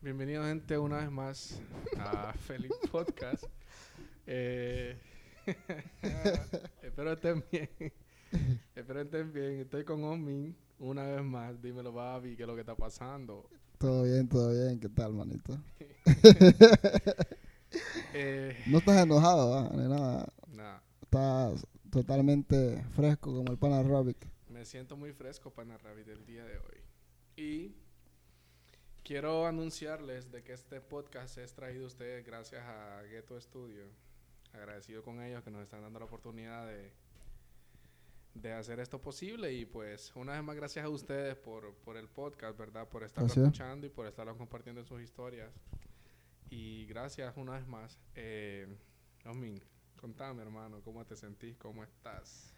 Bienvenido gente una vez más a Feliz Podcast. Eh, espero estén bien. espero estén bien. Estoy con Omin una vez más. Dímelo, Babi, ¿qué es lo que está pasando? Todo bien, todo bien. ¿Qué tal, manito? Eh, No estás enojado, ¿va? Ni nada. nah, Estás totalmente fresco como el pana Robic. me siento muy fresco para Rabbit el día de hoy. Y quiero anunciarles de que este podcast es traído a ustedes gracias a Ghetto Studio. Agradecido con ellos que nos están dando la oportunidad de, de hacer esto posible. Y pues, una vez más, gracias a ustedes por, por el podcast, ¿verdad? Por estarlo es. escuchando y por estarlo compartiendo en sus historias. Y gracias una vez más. Eh, Osmin, contame, hermano, ¿cómo te sentís? ¿Cómo estás?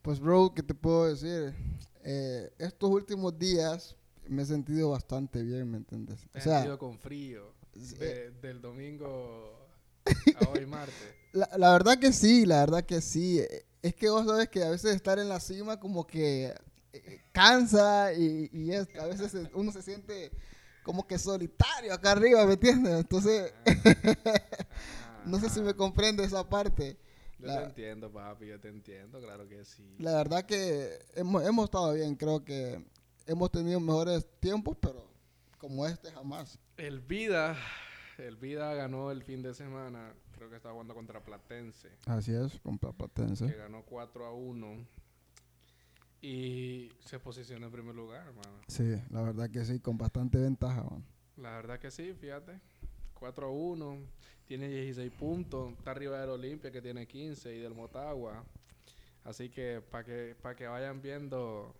Pues, bro, ¿qué te puedo decir? Eh, estos últimos días me he sentido bastante bien, ¿me entiendes? Te O sea, sentido con frío de- del domingo a hoy martes. la, la verdad que sí, la verdad que sí. Eh, Es que vos sabes que a veces estar en la cima como que eh, cansa y, y es- a veces uno se siente como que solitario acá arriba, ¿me entiendes? Entonces, no sé si me Ajá. comprende esa parte. Yo la- te entiendo, papi, yo te entiendo, claro que sí. La verdad que hemos, hemos estado bien, creo que hemos tenido mejores tiempos, pero como este jamás. El Vida, el Vida ganó el fin de semana, creo que estaba jugando contra Platense, Así es, con que Platense. ganó 4 a 1 y se posicionó en primer lugar, hermano. Sí, la verdad que sí, con bastante ventaja. man. La verdad que sí, fíjate. 4 a 1, tiene 16 puntos, está arriba del Olimpia que tiene 15 y del Motagua. Así que para que, para que vayan viendo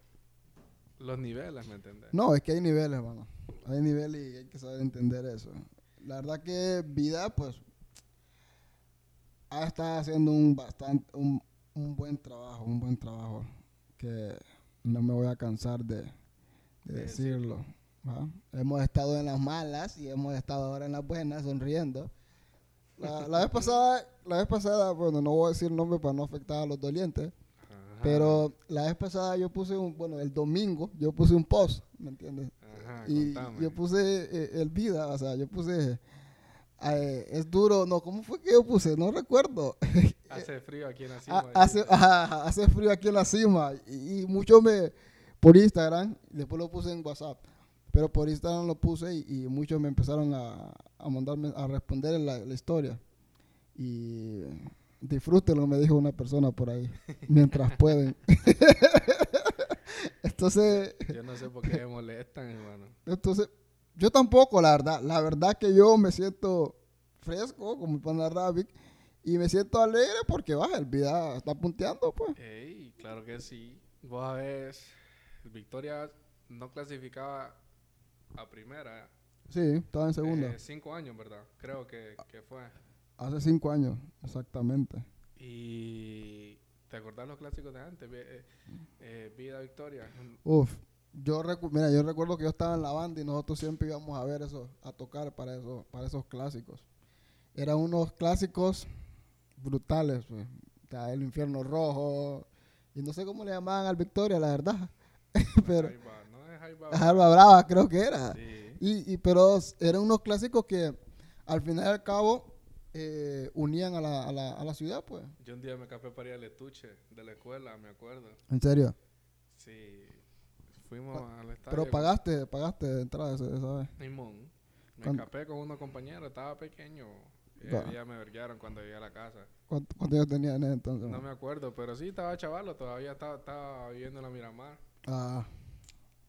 los niveles, ¿me entiendes? No, es que hay niveles, mano. Hay niveles y hay que saber entender eso. La verdad que Vida, pues, ha estado haciendo un bastante, un, un buen trabajo, un buen trabajo que no me voy a cansar de, de De decirlo. ¿va? Hemos estado en las malas y hemos estado ahora en las buenas, sonriendo. La, la vez pasada, la vez pasada, bueno, no voy a decir nombre para no afectar a los dolientes, pero la vez pasada yo puse un, bueno, el domingo yo puse un post, ¿me entiendes? Ajá, y contame. yo puse eh, el vida, o sea, yo puse, eh, es duro, no, ¿cómo fue que yo puse? No recuerdo. Hace frío aquí en la Ha- cima. hace, ajá, hace frío aquí en la cima y, y mucho me, por Instagram, después lo puse en WhatsApp, pero por Instagram lo puse y, y muchos me empezaron a, a mandarme, a responder en la, la historia. Y disfrútenlo, me dijo una persona por ahí, mientras pueden. Entonces, Yo no sé por qué me molestan, hermano. entonces, yo tampoco, la verdad. La verdad que yo me siento fresco, como el pana Rabbit, y me siento alegre porque baja el vida está punteando, pues. Ey, claro que sí. Vos a ver, Victoria no clasificaba a primera. Sí, estaba en segunda. eh, cinco años, ¿verdad? Creo que, que fue. Hace cinco años, exactamente. Y ¿te acordás los clásicos de antes? Eh, eh, Vida Victoria. Uf, yo recu- mira, yo recuerdo que yo estaba en la banda y nosotros siempre íbamos a ver eso, a tocar para eso, para esos clásicos. Eran unos clásicos brutales, pues. O sea, el infierno rojo y no sé cómo le llamaban al Victoria, la verdad. pero Jaiba, ¿no es Jaiba? Brava creo que era. Sí. Y, y pero eran unos clásicos que al final y al cabo eh, unían a la, a, la, a la ciudad, pues. Yo un día me escapé para ir al estuche de la escuela, me acuerdo. En serio. Sí. Fuimos al estadio. Pero pagaste, pagaste de entrada esa vez. Simón. Me ¿Cuándo? escapé con unos compañeros, estaba pequeño. Y Va. ya me verguearon cuando llegué a la casa. ¿Cuánto- ¿Cuántos años tenías en entonces? No man? me acuerdo, pero sí estaba chavalo, todavía estaba, estaba viviendo en la Miramar. Ah,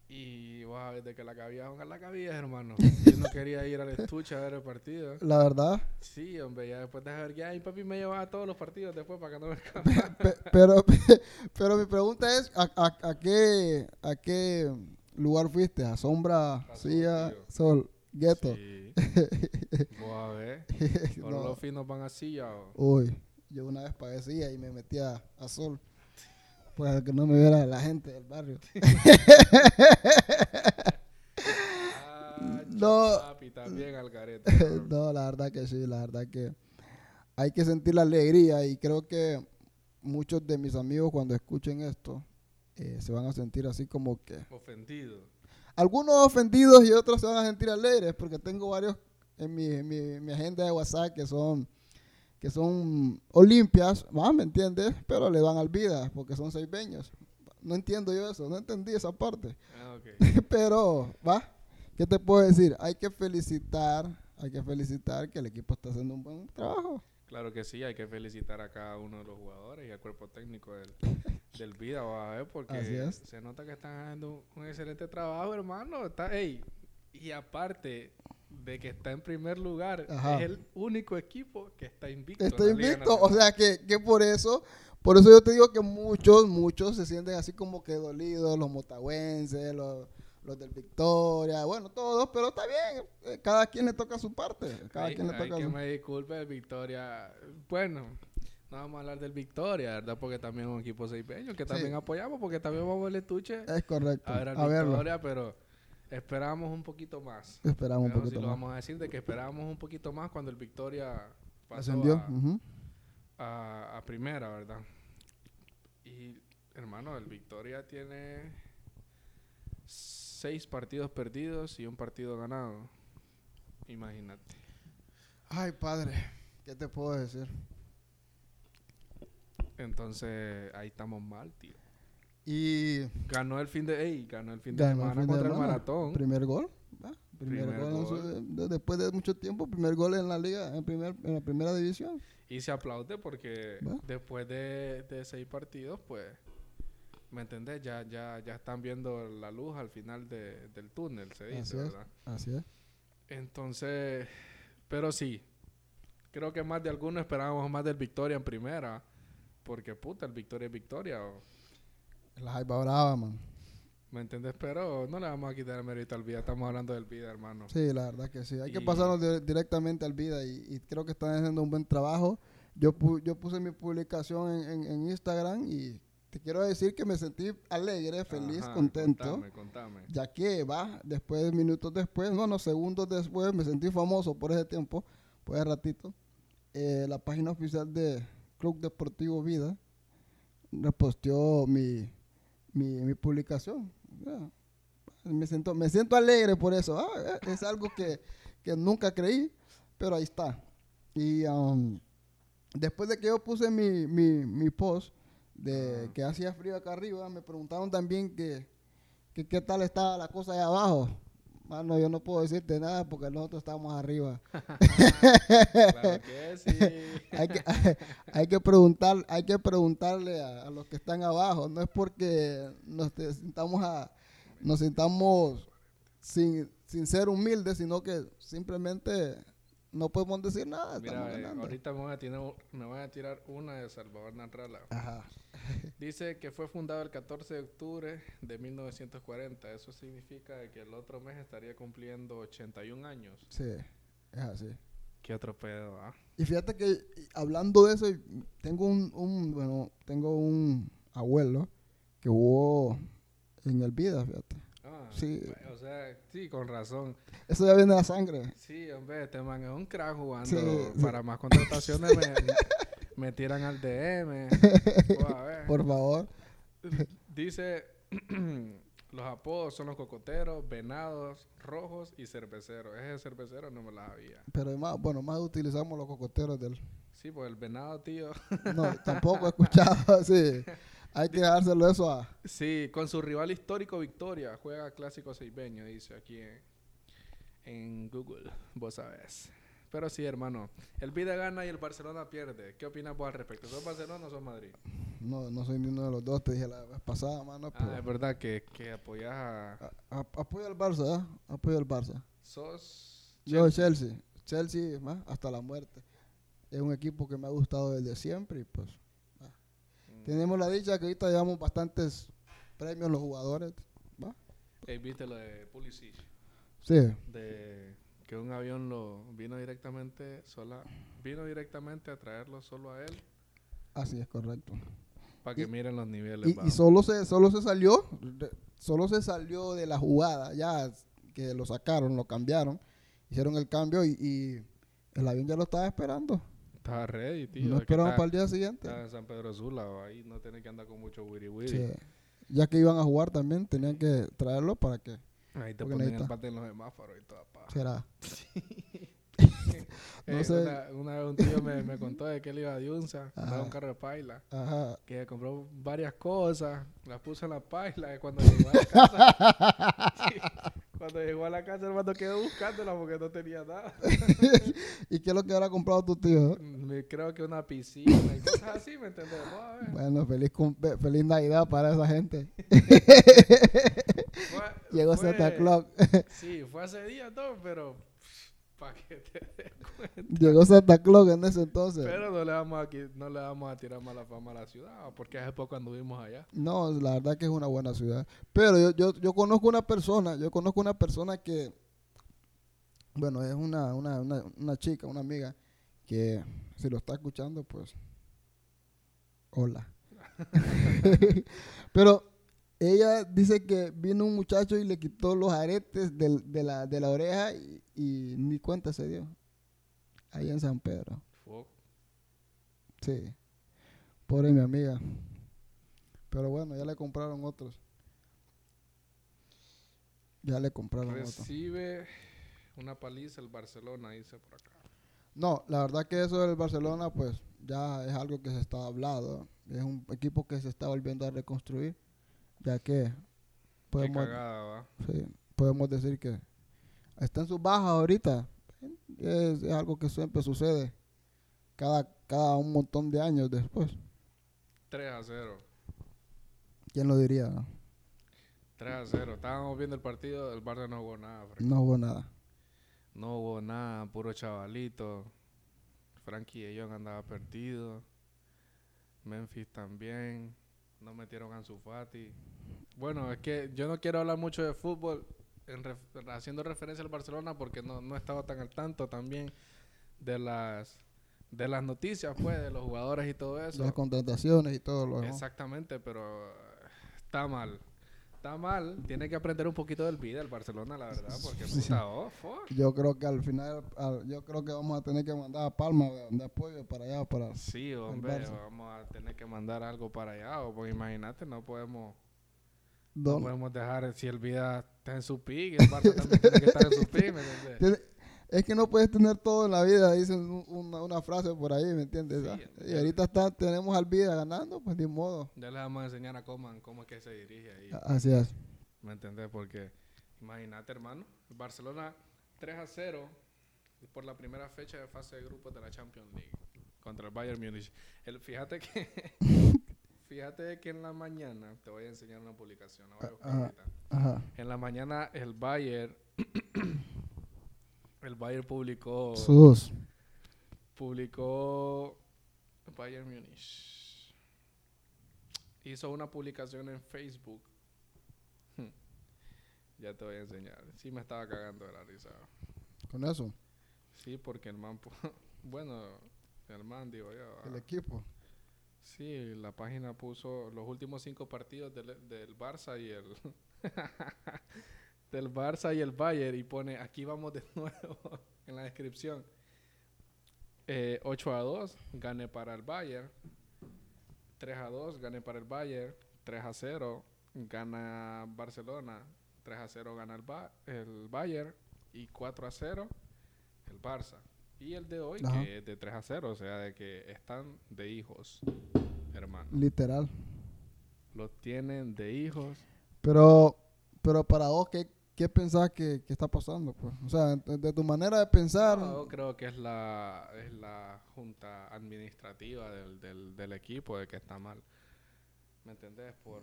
Y vos a ver de que la cabía, jugar la cabía, hermano. Yo no quería ir al estuche a ver el partido. la verdad. Sí, hombre, ya después de ver ya, mi papi me llevaba a todos los partidos después para que no me escapara. Pe- pero, pero mi pregunta es, ¿a, a, a qué, ¿a qué lugar fuiste? ¿A Sombra, A Silla, tío. Sol, Gueto? Sí. A ver. Ahora No. los finos van ya. o- Uy, yo una vez padecía y me metía a Sol. Pues que no me viera la gente del barrio. Ah, No. papi, también al carete. no, la verdad que sí, la verdad que hay que sentir la alegría y creo que muchos de mis amigos cuando escuchen esto eh, se van a sentir así como que... Ofendido. algunos ofendidos y otros se van a sentir alegres porque tengo varios en mi, en mi, mi agenda de WhatsApp que son que son olimpias, ¿va? ¿me entiendes? Pero le van al vida porque son seis beños. No entiendo yo eso, no entendí esa parte. Ah, ok. Pero, ¿va? ¿Qué te puedo decir? Hay que felicitar, hay que felicitar que el equipo está haciendo un buen trabajo. Claro que sí, hay que felicitar a cada uno de los jugadores y al cuerpo técnico del, del Vida, vas a ver, porque se nota que están haciendo un excelente trabajo, hermano. Está, ey, y aparte de que está en primer lugar, Ajá. es el único equipo que está invicto. Está invicto, o sea que, que por eso, por eso yo te digo que muchos, muchos se sienten así como que dolidos, los motagüenses, los, los del Victoria, bueno, todos, pero está bien, eh, cada quien le toca su parte, cada Ay, quien le ay, toca que me disculpe el Victoria. Bueno, no vamos a hablar del Victoria, ¿verdad? Porque también es un equipo seipeño que también apoyamos, porque también vamos al estuche Es correcto, a ver al a verlo, Victoria, pero esperamos un poquito más. esperamos un Eso sí poquito lo más. vamos a decir de que esperábamos un poquito más cuando el Victoria pasó Ascendió, a, ujú. a- a primera, ¿verdad? Y hermano, el Victoria tiene seis partidos perdidos y un partido ganado. Imagínate. Ay, padre, ¿qué te puedo decir? Entonces, ahí estamos mal, tío. Y Ganó el fin de, ganó el fin de ganó el semana fin de contra el semana. maratón. primer gol, ¿va? Primer, Primer gol, en su- gol. de- después de mucho tiempo, primer gol en la liga, en, primer, en la primera división. Y se aplaude porque Va. después de, de seis partidos, pues, ¿me entendés? Ya, ya, ya están viendo la luz al final de- del túnel, se dice, Así es. ¿verdad? Así es. Entonces, pero sí, creo que más de algunos esperábamos más del Victoria en primera, porque puta, el Victoria es Victoria, o- La jaiba brava, man. ¿me entendés? Pero no le vamos a quitar el mérito al vida, estamos hablando del vida, hermano. Sí, la verdad que sí. Hay que pasarnos di- directamente al vida y, y creo que están haciendo un buen trabajo. Yo, pu- yo puse mi publicación en, en- en Instagram y te quiero decir que me sentí alegre, feliz, Ajá, contento. Contame, contame. Ya que va, después, minutos después, no, no, segundos después, me sentí famoso por ese tiempo, por ese ratito. Eh, la página oficial de Club Deportivo Vida reposteó mi, mi, mi publicación. Me, siento, me siento alegre por eso. Ah, eh, es algo que, que nunca creí, pero ahí está. Y um, después de que yo puse mi, mi, mi post de que hacía frío acá arriba, me preguntaron también que, que qué tal estaba la cosa allá abajo. Mano, yo no puedo decirte nada porque nosotros estamos arriba. Claro que sí. hay que, hay que preguntar, hay que preguntarle a, a los que están abajo. No es porque nos sintamos a, nos sintamos sin, sin ser humildes, sino que simplemente no podemos decir nada. Mira, eh, ahorita me voy, a tirar, me voy a tirar una de Salvador Narrala. Ajá. Dice que fue fundado el 14 de octubre de 1940. Eso significa que el otro mes estaría cumpliendo 81 años. Sí, es así. Qué otro pedo, ¿ah? Y fíjate que hablando de eso, tengo un, un bueno, tengo un abuelo que hubo en el vida, fíjate. Ah, Sí. bueno, O sea, sí, con razón. Eso ya viene de la sangre. Sí, hombre, este man es un crack jugando. Sí, sí. Para más contrataciones me, me tiran al DM. Voy a ver. Por favor. Dice, los apodos son los cocoteros, venados, rojos y cerveceros. Ese cervecero no me la sabía. Pero más, bueno, más utilizamos los cocoteros del... Sí, pues el venado, tío. No, tampoco he escuchado así. Hay que dárselo eso a... Sí, con su rival histórico Victoria, juega clásico seibeño, dice aquí en, en Google, vos sabés. Pero sí, hermano, el Vida gana y el Barcelona pierde. ¿Qué opinas vos al respecto? ¿Sos Barcelona o sos Madrid? No, no soy ni uno de los dos, te dije la vez pasada, mano. Pero Ah, es verdad que, que apoyas a... a- a- apoyo al Barça, ¿eh? Apoyo al Barça. Sos... Yo Chelsea. Chelsea, más hasta la muerte. Es un equipo que me ha gustado desde siempre y pues... Tenemos la dicha que ahorita llevamos bastantes premios los jugadores. ¿va? Eh, ¿Viste lo de Pulisic? Sí, De que un avión lo vino directamente sola, vino directamente a traerlo solo a él así es correcto. para que Y- miren los niveles. Y, solo se solo se salió solo se salió de la jugada ya que lo sacaron lo cambiaron hicieron el cambio y, y el avión ya lo estaba esperando Estaba ready, tío. no esperamos para el día siguiente está en San Pedro Sula, ahí no tiene que andar con mucho wiri wiri. Sí. ya que iban a jugar también tenían que traerlo para que Ahí te ponen el parte en los semáforos y toda paja. Será. No Eh, sé. Una, una vez un tío me, me contó de que él iba a Diunza, un carro de paila, Ajá. que compró varias cosas, las puso en la paila y cuando llegó a la casa, cuando llegó a la casa hermano quedó buscándola porque no tenía nada. ¿Y qué es lo que habrá comprado tu tío? Me- creo que una piscina y cosas así, ¿me ver. Bueno, feliz, feliz Navidad para esa gente. Fue- Llegó Santa Claus. Sí, fue hace días, no, pero para que te des cuenta. Llegó Santa Claus en ese entonces. Pero no le vamos a, no le vamos a tirar mala fama a la ciudad, porque hace poco anduvimos allá. No, la verdad que es una buena ciudad. Pero yo, yo, yo conozco una persona, yo conozco una persona que, bueno, es una, una, una, una chica, una amiga, que si lo está escuchando, pues, hola. Pero ella dice que vino un muchacho y le quitó los aretes de, la, de la oreja y, y ni cuenta se dio. Ahí en San Pedro. Fuck. Sí. Pobre mi amiga. Pero bueno, ya le compraron otros. Ya le compraron otros. Recibe una paliza el Barcelona, dice por acá. No, la verdad que eso del Barcelona, pues ya es algo que se está hablando. Es un equipo que se está volviendo a reconstruir, ya que podemos, cagada, sí, podemos decir que está en sus bajas ahorita. Es, es algo que siempre sucede cada, cada un montón de años después. 3 a 0. ¿Quién lo diría? no? 3 a 0. Estábamos viendo el partido, el Barça no jugó nada. Frank. No hubo nada. No hubo nada, puro chavalito. Frankie de Jong andaba perdido. Memphis también. No metieron a Ansu Fati. Bueno, es que yo no quiero hablar mucho de fútbol en ref- haciendo referencia al Barcelona porque no, no estaba tan al tanto también de las de las noticias, pues, de los jugadores y todo eso. Las contrataciones y todo lo demás. Exactamente, pero eh, está mal. Está mal. Tiene que aprender un poquito del vida el Barcelona, la verdad, porque Sí. puta, oh, fuck. Yo creo que al final, al- yo creo que vamos a tener que mandar a Palma de, apoyo para allá, para... Sí, hombre, vamos a tener que mandar algo para allá, o porque imagínate, no podemos, no podemos dejar, si el vida está en su pick, el Barça también tiene que estar en su pick, ¿me entiendes? Es que no puedes tener todo en la vida, dicen un- una, una frase por ahí, ¿me entiendes? Sí, Ah, y ahorita está, tenemos al vida ganando, pues ni modo. Ya les vamos a enseñar a Coman cómo es que se dirige ahí, Así es. ¿me entiendes? Porque imagínate, hermano, el Barcelona 3 a 0 por la primera fecha de fase de grupos de la Champions League contra el Bayern Múnich. El, fíjate que fíjate que en la mañana te voy a enseñar una publicación, la voy a buscar Ajá. ahorita. Ajá. En la mañana el Bayern el Bayern publicó Sus. publicó Bayern Munich. Hizo una publicación en Facebook. ya te voy a enseñar. Sí me estaba cagando de la risa. Con eso, Sí, porque el man bueno, el man digo yo. ah, el equipo. Sí, la página puso los últimos cinco partidos del, del Barça y el del Barça y el Bayern y pone aquí vamos de nuevo en la descripción. Eh, 8 a 2, gane para el Bayern. 3 a 2, gane para el Bayern. 3 a 0, gana Barcelona. 3 a 0 gana el, Ba- el Bayern. Y 4 a 0, el Barça. Y el de hoy, Ajá. que es de 3 a 0, o sea, de que están de hijos, hermano. Literal. Los tienen de hijos. Pero, pero para vos, ¿qué, qué pensás que, que está pasando? Pues? O sea, de, de tu manera de pensar, No, yo creo que es la, es la junta administrativa del, del, del equipo de que está mal. ¿Me entendés? Por,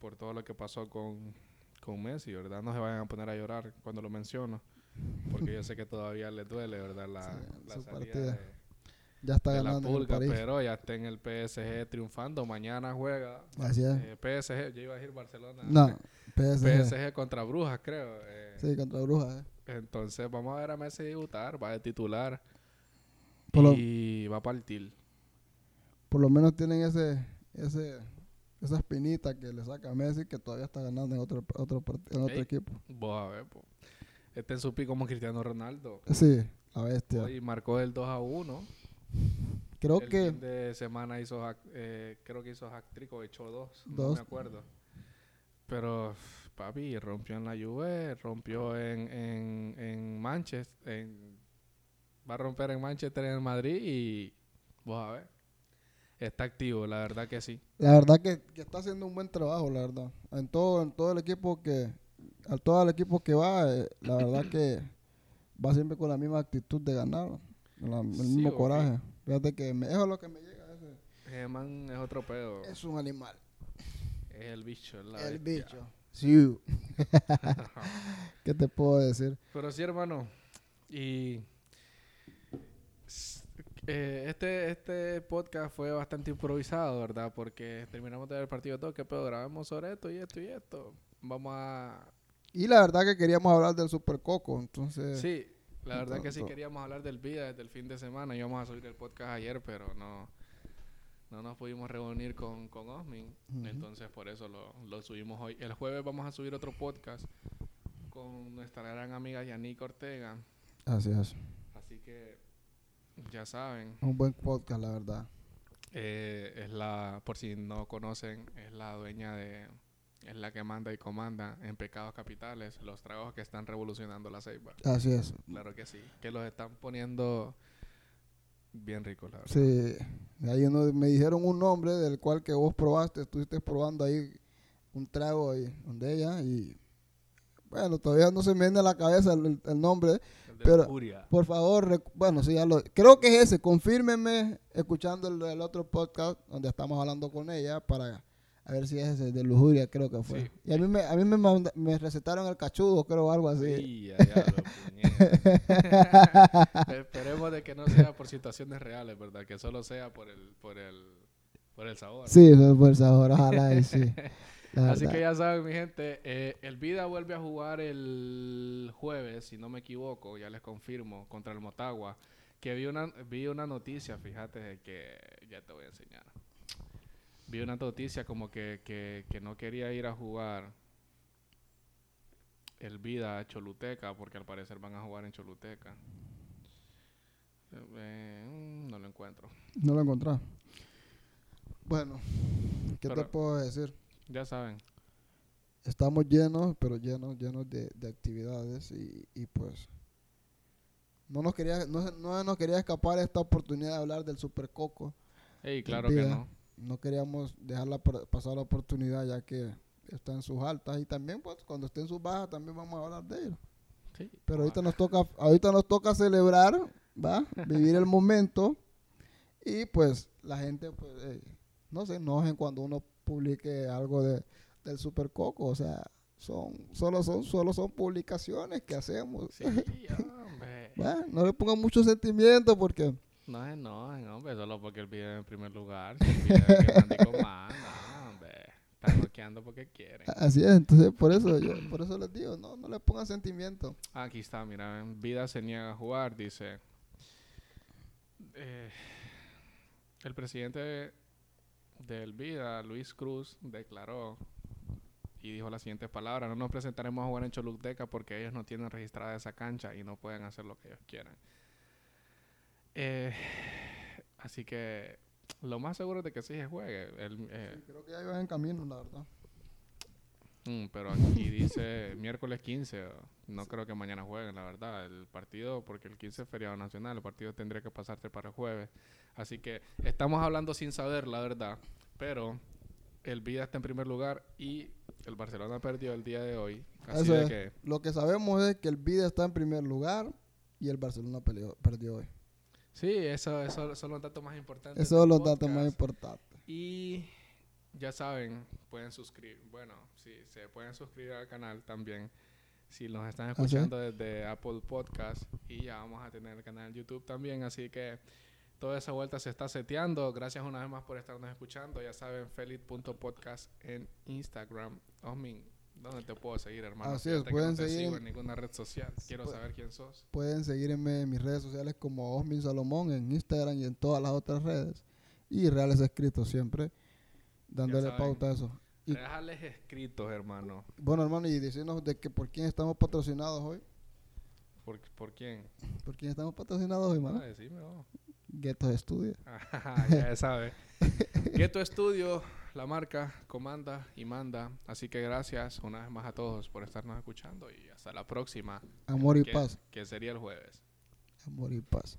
por todo lo que pasó con, con Messi, ¿verdad? No se vayan a poner a llorar cuando lo menciono. Porque yo sé que todavía les duele, ¿verdad? La, Sí, la su salida partida. de, ya está de la ganando en el París. pero ya está en el PSG triunfando. Mañana juega Así es. eh, PSG, yo iba a decir Barcelona. no, PSG. PSG contra Brujas, creo. eh. Sí, contra Brujas. eh. Entonces vamos a ver a Messi debutar, va de titular Por lo- y va a partir. Por lo menos tienen ese, ese, esa espinita que le saca a Messi que todavía está ganando en otro, otro, part- en otro Ey. equipo. Vos a ver, po. Este en su pico como Cristiano Ronaldo. Sí, la bestia. Hoy marcó el 2 a 1. Creo el que fin de semana hizo, eh, creo que hizo hack trick o echó dos, no Dos. me acuerdo. Pero papi, rompió en la Juve, rompió en, en, en Manchester, en- va a romper en Manchester, en el Madrid y vos a ver. Está activo, la verdad que sí. La verdad que, que está haciendo un buen trabajo, la verdad. En todo, en todo el equipo que, a todo el equipo que va, eh, la verdad que va siempre con la misma actitud de ganar, la- el Sí, mismo coraje. Fíjate que me, eso es lo que me llega. ese- Ese man es otro pedo. Es un animal. Es el bicho, es la el bestia. bicho. Sí. ¿Qué te puedo decir? Pero sí, hermano. Y eh, este, este podcast fue bastante improvisado, ¿verdad? Porque terminamos de ver el partido todo. ¿Qué pedo? Grabamos sobre esto y esto y esto. Vamos a... Y la verdad que queríamos hablar del Super Coco, entonces... Sí, la verdad que sí queríamos hablar del vida desde el fin de semana. Íbamos a subir el podcast ayer, pero no... No nos pudimos reunir con, con Osmin, entonces por eso lo, lo subimos hoy. El jueves vamos a subir otro podcast con nuestra gran amiga Yannick Ortega. Así es. Así que ya saben, Un buen podcast, la verdad. eh, es la, por si no conocen, es la dueña de, es la que manda y comanda en Pecados Capitales, los tragos que están revolucionando la ceiba. Así es. Claro que sí, que los están poniendo bien ricos, la verdad. Sí. Ahí uno- me dijeron un nombre del cual que vos probaste, estuviste probando ahí un trago ahí donde ella y bueno, todavía no se me viene a la cabeza el, el nombre. El de pero- Furia. Por favor, bueno, sí, ya lo, creo que es ese, confírmeme escuchando el, el otro podcast donde estamos hablando con ella para a ver si es ese de lujuria, creo que fue. Sí. Y a mí me, a mí me, manda- me recetaron el cachudo, creo, algo así. Sí, ya, ya, lo. Esperemos de que no sea por situaciones reales, ¿verdad? Que solo sea por el, por el, por el sabor. Sí, por sabor, ojalá y sí. Así que ya saben, mi gente, eh, el Vida vuelve a jugar el jueves, si no me equivoco, ya les confirmo, contra el Motagua. Que vi una, vi una noticia, fíjate, que ya te voy a enseñar. Vi una noticia como que, que, que no quería ir a jugar el Vida a Choluteca, porque al parecer van a jugar en Choluteca. Eh, mm, no lo encuentro. No lo encontré. Bueno, ¿qué te puedo decir? Ya saben. Estamos llenos, pero llenos, llenos de, de actividades y, y pues no nos quería, no, no nos quería escapar esta oportunidad de hablar del Super Coco. Ey, claro que no. No queríamos dejarla pasar la oportunidad ya que está en sus altas y también pues cuando esté en sus bajas también vamos a hablar de ello. Sí. Pero ahorita nos toca, ahorita nos toca celebrar, ¿va? Vivir el momento y pues la gente pues eh, no se enojen cuando uno publique algo de, del Super Coco, o sea, son solo son solo son publicaciones que hacemos. Sí, hombre. ¿va? No le pongan mucho sentimiento porque No se enojen, hombre, solo porque él vive en primer lugar. Si él vive que manda y comanda, hombre. Están noqueando porque quieren. así es, entonces por eso yo por eso les digo, no no le pongan sentimiento. Aquí está, mira, en Vida se niega a jugar, dice. eh, el presidente del Vida, Luis Cruz, declaró y dijo las siguientes palabras, no nos presentaremos a jugar en Choluteca porque ellos no tienen registrada esa cancha y no pueden hacer lo que ellos quieran. Eh, así que lo más seguro es de que sí se juegue. El, eh, Creo que ya iban en camino, la verdad. Mm, pero aquí dice miércoles 15. o- No creo que mañana jueguen, la verdad. El partido, porque el 15 es feriado nacional, el partido tendría que pasarse para el jueves. Así que estamos hablando sin saber, la verdad. Pero el Vida está en primer lugar y el Barcelona perdió el día de hoy. Así Eso de es. que, Lo que sabemos es que el Vida está en primer lugar y el Barcelona peleó- perdió hoy. Sí, eso, eso son los datos más importantes. Esos son los datos más importantes. Y ya saben, pueden suscribir. Bueno, sí, se pueden suscribir al canal también. Si nos están ¿Ah, escuchando desde Apple Podcast. Y ya vamos a tener el canal YouTube también. Así que toda esa vuelta se está seteando. Gracias una vez más por estarnos escuchando. Ya saben, felix.podcast en Instagram. Osmin, ¿dónde te puedo seguir, hermano? Así es, pueden no te seguir sigo en- ninguna red social. Quiero Pu- saber quién sos. Pueden seguirme en mis redes sociales como Osmin Salomón en Instagram y en todas las otras redes. Y Reales Escritos siempre, dándole pauta a eso. Y- Déjales escritos, hermano. Bueno, hermano, y decirnos de que por quién estamos patrocinados hoy. ¿Por, por quién? ¿Por quién estamos patrocinados hoy, Ah, mano? decime vos. Guetos Studio. Ajá, ya sabe. Ghetto Studio, la marca comanda y manda. Así que gracias una vez más a todos por estarnos escuchando y hasta la próxima, Amor y que, paz. que sería el jueves. Amor y paz.